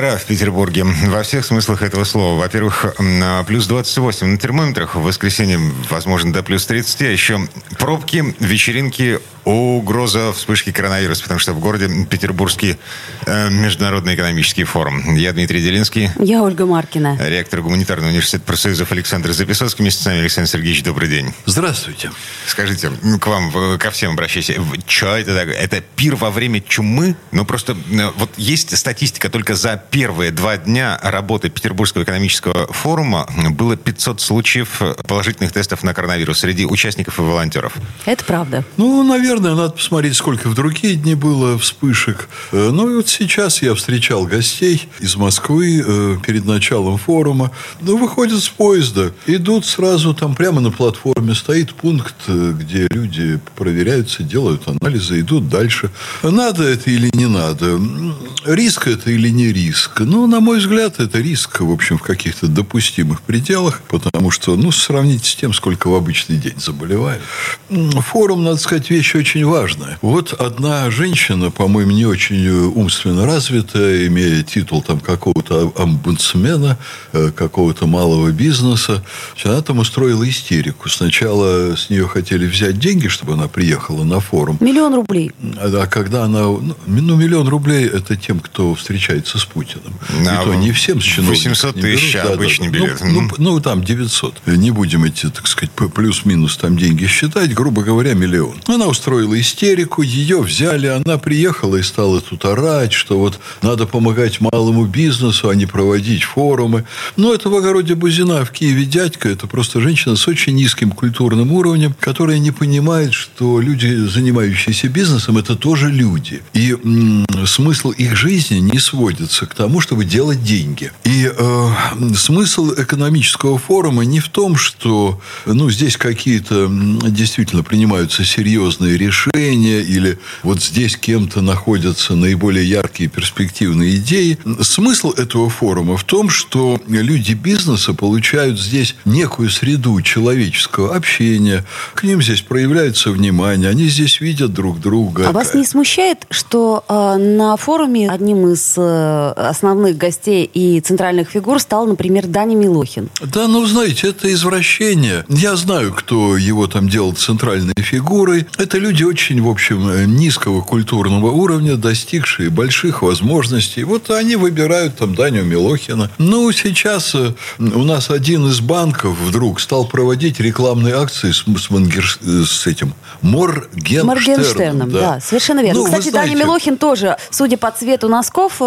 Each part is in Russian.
Жара в Петербурге во всех смыслах этого слова. Во-первых, на плюс 28 на термометрах, в воскресенье, возможно, до плюс 30, а еще пробки, вечеринки, угроза вспышки коронавируса, потому что в городе Петербургский э, международный экономический форум. Я Дмитрий Делинский. Я Ольга Маркина. Ректор гуманитарного университета профсоюзов Александр Записоцкий. Вместе с нами Александр Сергеевич, добрый день. Здравствуйте. Скажите, к вам, ко всем обращаюсь. Что это такое? Это пир во время чумы? Ну, просто вот есть статистика только за первые два дня работы Петербургского экономического форума было 500 случаев положительных тестов на коронавирус среди участников и волонтеров. Это правда. Ну, наверное, надо посмотреть, сколько в другие дни было вспышек. Э, ну, и вот сейчас я встречал гостей из Москвы э, перед началом форума. Ну, выходят с поезда, идут сразу, там прямо на платформе стоит пункт, э, где люди проверяются, делают анализы, идут дальше. Надо это или не надо? Риск это или не риск? Ну, на мой взгляд, это риск, в общем, в каких-то допустимых пределах, потому что, ну, сравните с тем, сколько в обычный день заболевают. Форум, надо сказать, вещь очень важная. Вот одна женщина, по-моему, не очень умственно развитая, имея титул там какого-то омбудсмена, э, какого-то малого бизнеса, она там устроила истерику. Сначала с нее хотели взять деньги, чтобы она приехала на форум. Миллион рублей. А когда она... Ну, ну миллион рублей – это тем, кто встречается с Путиным. А И то не всем с чиновниками 800 не берут. тысяч Да, да, обычный да. билет. Ну, ну, ну, там 900. Не будем эти, так сказать, плюс-минус там деньги считать. Грубо говоря, миллион. Она устроила истерику, ее взяли, она приехала и стала тут орать, что вот надо помогать малому бизнесу, а не проводить форумы. Но это в огороде Бузина в Киеве дядька. Это просто женщина с очень низким культурным уровнем, которая не понимает, что люди, занимающиеся бизнесом, это тоже люди. И м, смысл их жизни не сводится к тому, чтобы делать деньги. И э, смысл экономического форума не в том, что ну, здесь какие-то действительно принимаются серьезные решения, или вот здесь кем-то находятся наиболее яркие перспективные идеи. Смысл этого форума в том, что люди бизнеса получают здесь некую среду человеческого общения, к ним здесь проявляется внимание, они здесь видят друг друга. А вас не смущает, что э, на форуме одним из э, основных гостей и центральных фигур стал, например, Даня Милохин? Да, ну, знаете, это извращение. Я знаю, кто его там делал центральной фигурой. Это люди очень, в общем, э, низкого культурного уровня, достигшие больших возможностей. Вот они выбирают там Даню Милохина. Ну, сейчас э, у нас один из банков вдруг стал проводить рекламные акции с, с, Мангер- э, с этим Моргенштерном. Моргенштерном, да. совершенно верно. Ну, Кстати, Даня знаете, Милохин тоже, судя по цвету носков,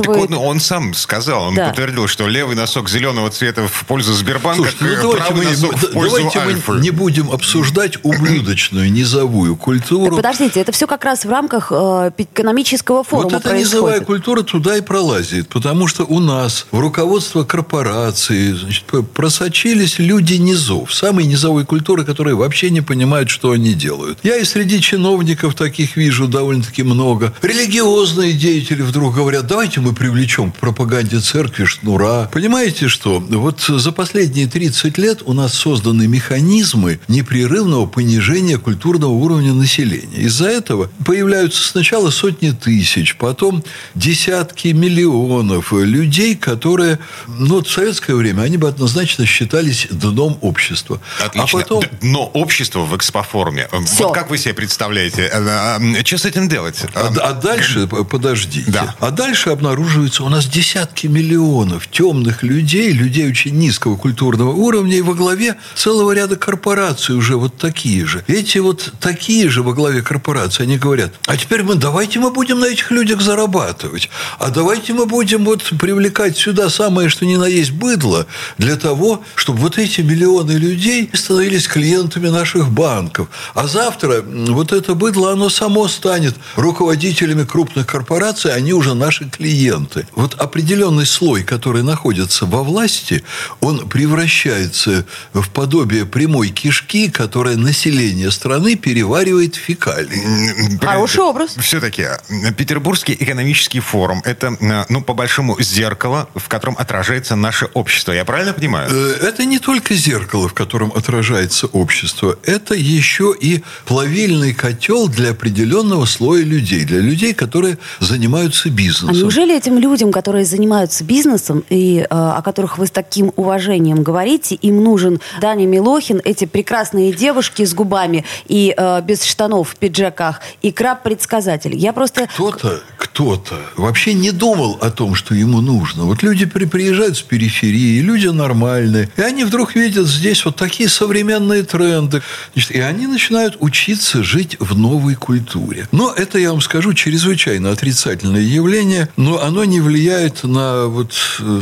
э, Так он, он сам сказал, он Да. подтвердил, что левый носок зеленого цвета в пользу Сбербанка, Слушайте, ну э, давайте правый мы, носок в пользу давайте Альфы. мы не будем обсуждать ублюдочную низовую Так культуру. подождите, это все как раз в рамках э, экономического форума Вот эта низовая происходит. культура туда и пролазит, потому что у нас в руководство корпорации значит, просочились люди низов, самой низовой культуры, которые вообще не понимают, что они делают. Я и среди чиновников таких вижу довольно-таки много. Религиозные деятели вдруг говорят, давайте мы привлечем к пропаганде церкви шнура. Понимаете, что вот за последние 30 лет у нас созданы механизмы непрерывного понижения культурного уровня населения. Из-за этого появляются сначала сотни тысяч, потом десятки миллионов людей, которые, ну, вот в советское время они бы однозначно считались дном общества. Отлично. А потом... Д- Но общество в экспоформе. Э, Всё. Вот как вы себе представляете? э, э, Что с этим делать? А, а дальше, подождите, Да. а дальше обнаруживается у нас десятки миллионов темных людей, людей очень низкого культурного уровня, и во главе целого ряда корпораций уже вот такие же. Эти вот такие же во главе корпораций, они говорят, а теперь мы, давайте мы будем на этих людях зарабатывать, а давайте мы будем вот привлекать сюда самое, что ни на есть быдло, для того, чтобы вот эти миллионы людей становились клиентами наших банков. А завтра вот это быдло, оно само станет руководителями крупных корпораций, они уже наши клиенты. Клиенты. Вот определенный слой, который находится во власти, он превращается в подобие прямой кишки, которая население страны переваривает фекалии. Хороший образ. Все-таки э, Петербургский экономический форум – это, э, ну, по большому, зеркало, в котором отражается наше общество. Я правильно понимаю? Э, это не только зеркало, в котором отражается общество. Это еще и плавильный котел для определенного слоя людей. Для людей, которые занимаются бизнесом. А неужели этим людям, которые занимаются бизнесом и э, о которых вы с таким уважением говорите, им нужен Даня Милохин, эти прекрасные девушки с губами и э, без штанов в пиджаках, и краб-предсказатель? Я просто... Кто-то, кто-то вообще не думал о том, что ему нужно. Вот люди при, приезжают с периферии, люди нормальные, и они вдруг видят здесь вот такие современные тренды. Значит, и они начинают учиться жить в новой культуре. Но это, я вам скажу, чрезвычайно отрицательное явление, но оно не влияет на, вот,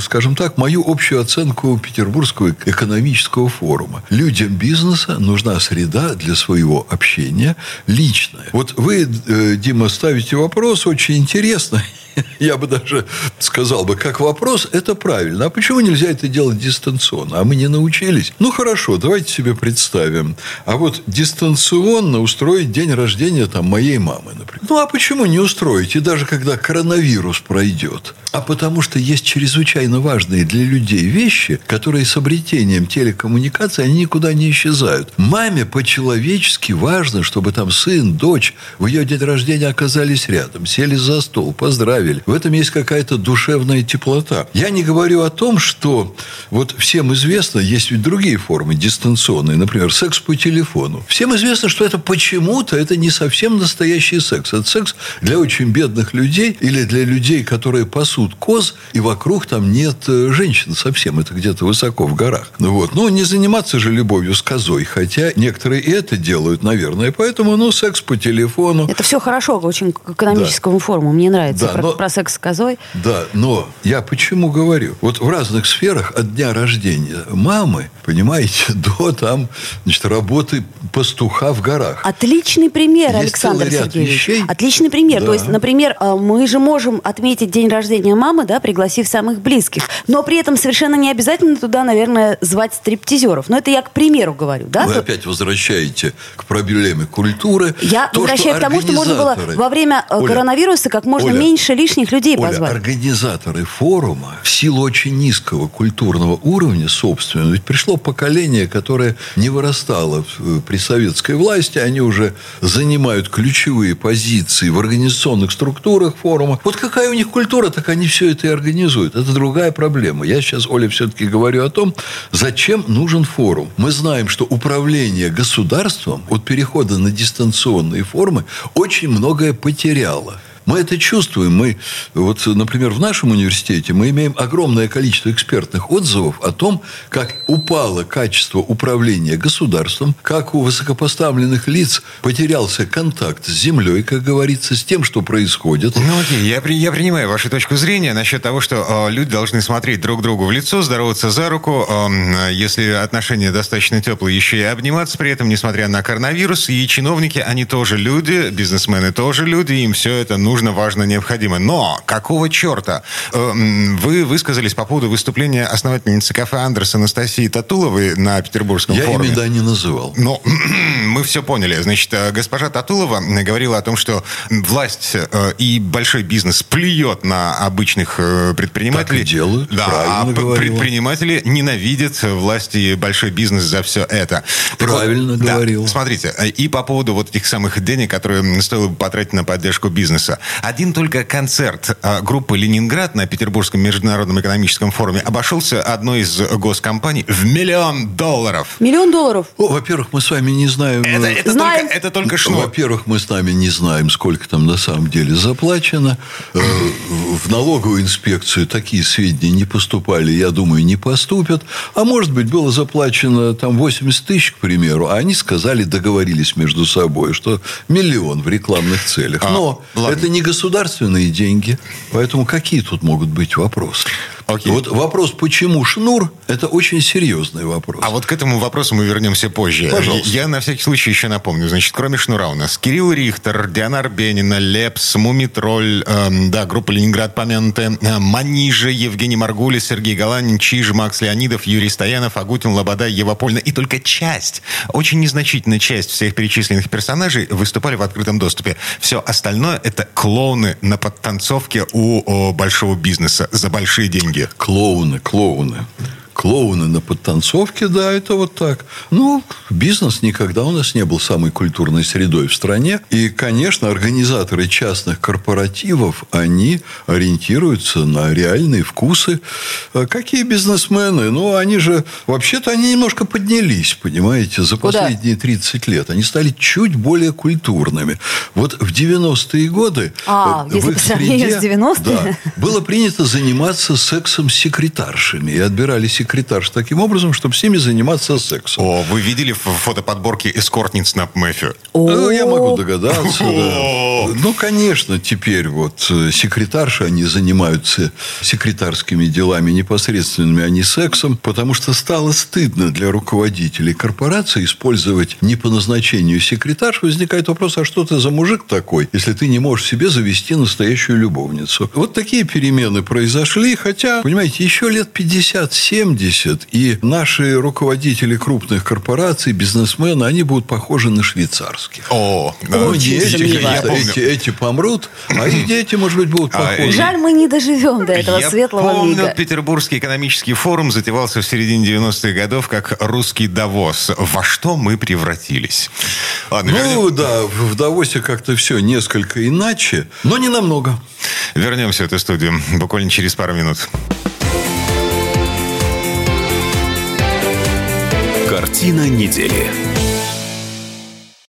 скажем так, мою общую оценку Петербургского экономического форума. Людям бизнеса нужна среда для своего общения личная. Вот вы, э, Дима, ставите вопрос очень интересный интересно я бы даже сказал бы, как вопрос, это правильно. А почему нельзя это делать дистанционно? А мы не научились. Ну, хорошо, давайте себе представим. А вот дистанционно устроить день рождения там, моей мамы, например. Ну, а почему не устроить? И даже когда коронавирус пройдет. А потому что есть чрезвычайно важные для людей вещи, которые с обретением телекоммуникации, они никуда не исчезают. Маме по-человечески важно, чтобы там сын, дочь в ее день рождения оказались рядом, сели за стол, поздравили. В этом есть какая-то душевная теплота. Я не говорю о том, что вот всем известно, есть ведь другие формы дистанционные, например, секс по телефону. Всем известно, что это почему-то это не совсем настоящий секс. Это секс для очень бедных людей или для людей, которые пасут коз, и вокруг там нет э, женщин совсем. Это где-то высоко в горах. Ну вот. Ну, не заниматься же любовью с козой. Хотя некоторые и это делают, наверное. Поэтому, ну, секс по телефону. Это все хорошо, очень к экономическому да. форуму. Мне нравится Да, но- про секс с козой. Да, но я почему говорю? Вот в разных сферах от дня рождения мамы, понимаете, до там, значит, работы пастуха в горах. Отличный пример, Есть Александр Сергеевич. вещей. Отличный пример. Да. То есть, например, э, мы же можем отметить день рождения мамы, да, пригласив самых близких. Но при этом совершенно не обязательно туда, наверное, звать стриптизеров. Но это я к примеру говорю, да? Вы То- опять возвращаете к проблеме культуры. Я То, возвращаюсь к тому, что можно было во время э, Оля, коронавируса как можно Оля, меньше лишних людей Оля, позвать. организаторы форума в силу очень низкого культурного уровня собственного, ведь пришло поколение, которое не вырастало в- при советской власти, они уже занимают ключевые позиции в организационных структурах форума. Вот какая у них культура, так они все это и организуют. Это другая проблема. Я сейчас, Оля, все-таки говорю о том, зачем нужен форум. Мы знаем, что управление государством от перехода на дистанционные формы очень многое потеряло. Мы это чувствуем. Мы, вот, например, в нашем университете мы имеем огромное количество экспертных отзывов о том, как упало качество управления государством, как у высокопоставленных лиц потерялся контакт с землей, как говорится, с тем, что происходит. Ну, окей, я, при- я принимаю вашу точку зрения насчет того, что э, люди должны смотреть друг другу в лицо, здороваться за руку, э, если отношения достаточно теплые, еще и обниматься при этом, несмотря на коронавирус. И чиновники, они тоже люди, бизнесмены тоже люди, им все это нужно, важно, необходимо. Но какого черта? Э, вы высказались по поводу выступления основательницы кафе Андерс Анастасии Татуловой на Петербургском Я форуме. имя да не называл. Ну, мы все поняли. Значит, э, госпожа Татулова говорила о том, что власть э, и большой бизнес плюет на обычных предпринимателей. Так и делают, Да, правильно а говорила. предприниматели ненавидят власть и большой бизнес за все это. Так вот, Правильно да. Смотрите, и по поводу вот этих самых денег, которые стоило бы потратить на поддержку бизнеса. Один только концерт э, группы «Ленинград» на Петербургском международном экономическом форуме обошелся одной из госкомпаний в миллион долларов. Миллион долларов. О, во-первых, мы с вами не знаем... Это, это Знаем. только, это только шнур. Во-первых, мы с нами не знаем, сколько там на самом деле заплачено. Э, В налоговую инспекцию такие сведения не поступали, я думаю, не поступят. А может быть, было заплачено там 80 тысяч, к примеру, а они сказали, договорились между собой, что миллион в рекламных целях. А, Но ладно. это не государственные деньги, поэтому какие тут могут быть вопросы? Окей. Вот вопрос, почему шнур, это очень серьезный вопрос. А вот к этому вопросу мы вернемся позже. Пожалуйста. Я на всякий случай еще напомню. Значит, кроме Шнура у нас Кирилл Рихтер, Диана Арбенина, Лепс, Мумитроль, эм, да, группа Ленинград помянутая, э, Манижа, Евгений Маргулис, Сергей Галанин, Чиж, Макс Леонидов, Юрий Стоянов, Агутин, Лобода, Ева Польна. И только часть, очень незначительная часть всех перечисленных персонажей выступали в открытом доступе. Все остальное это клоуны на подтанцовке у о, большого бизнеса за большие деньги. Клоуны, клоуны. Клоуны на подтанцовке, да, это вот так. Ну, бизнес никогда у нас не был самой культурной средой в стране. И, конечно, организаторы частных корпоративов, они ориентируются на реальные вкусы. А Какие бизнесмены? Ну, они же, вообще-то, они немножко поднялись, понимаете, за Куда? последние 30 лет. Они стали чуть более культурными. Вот в 90-е годы... А, э, если в их среде, с 90-ми? Да, было принято заниматься сексом с секретаршами. И отбирали секретарш таким образом, чтобы с ними заниматься сексом. О, вы видели в фотоподборке эскортниц на Мэфи? Ну, я могу О, догадаться, да. Ну, конечно, теперь вот э, секретарши, они занимаются секретарскими делами непосредственными, а не сексом, потому что стало стыдно для руководителей корпорации использовать не по назначению секретарш. Возникает вопрос, а что ты за мужик такой, если ты не можешь себе завести настоящую любовницу? Вот такие перемены произошли, хотя, понимаете, еще лет 50-70, и наши руководители крупных корпораций, бизнесмены, они будут похожи на швейцарских. О, да. Очень сомневаюсь. Я помню. Эти, эти помрут, а их дети, может быть, будут А, похожи. Жаль, мы не доживем до этого Я светлого помню, мига. Петербургский экономический форум затевался в середине 90-х годов как русский Давос. Во что мы превратились? Ладно, Ну, вернем- да, в в Давосе как-то все несколько иначе, но не намного. вернемся в эту студию буквально через пару минут. Картина недели.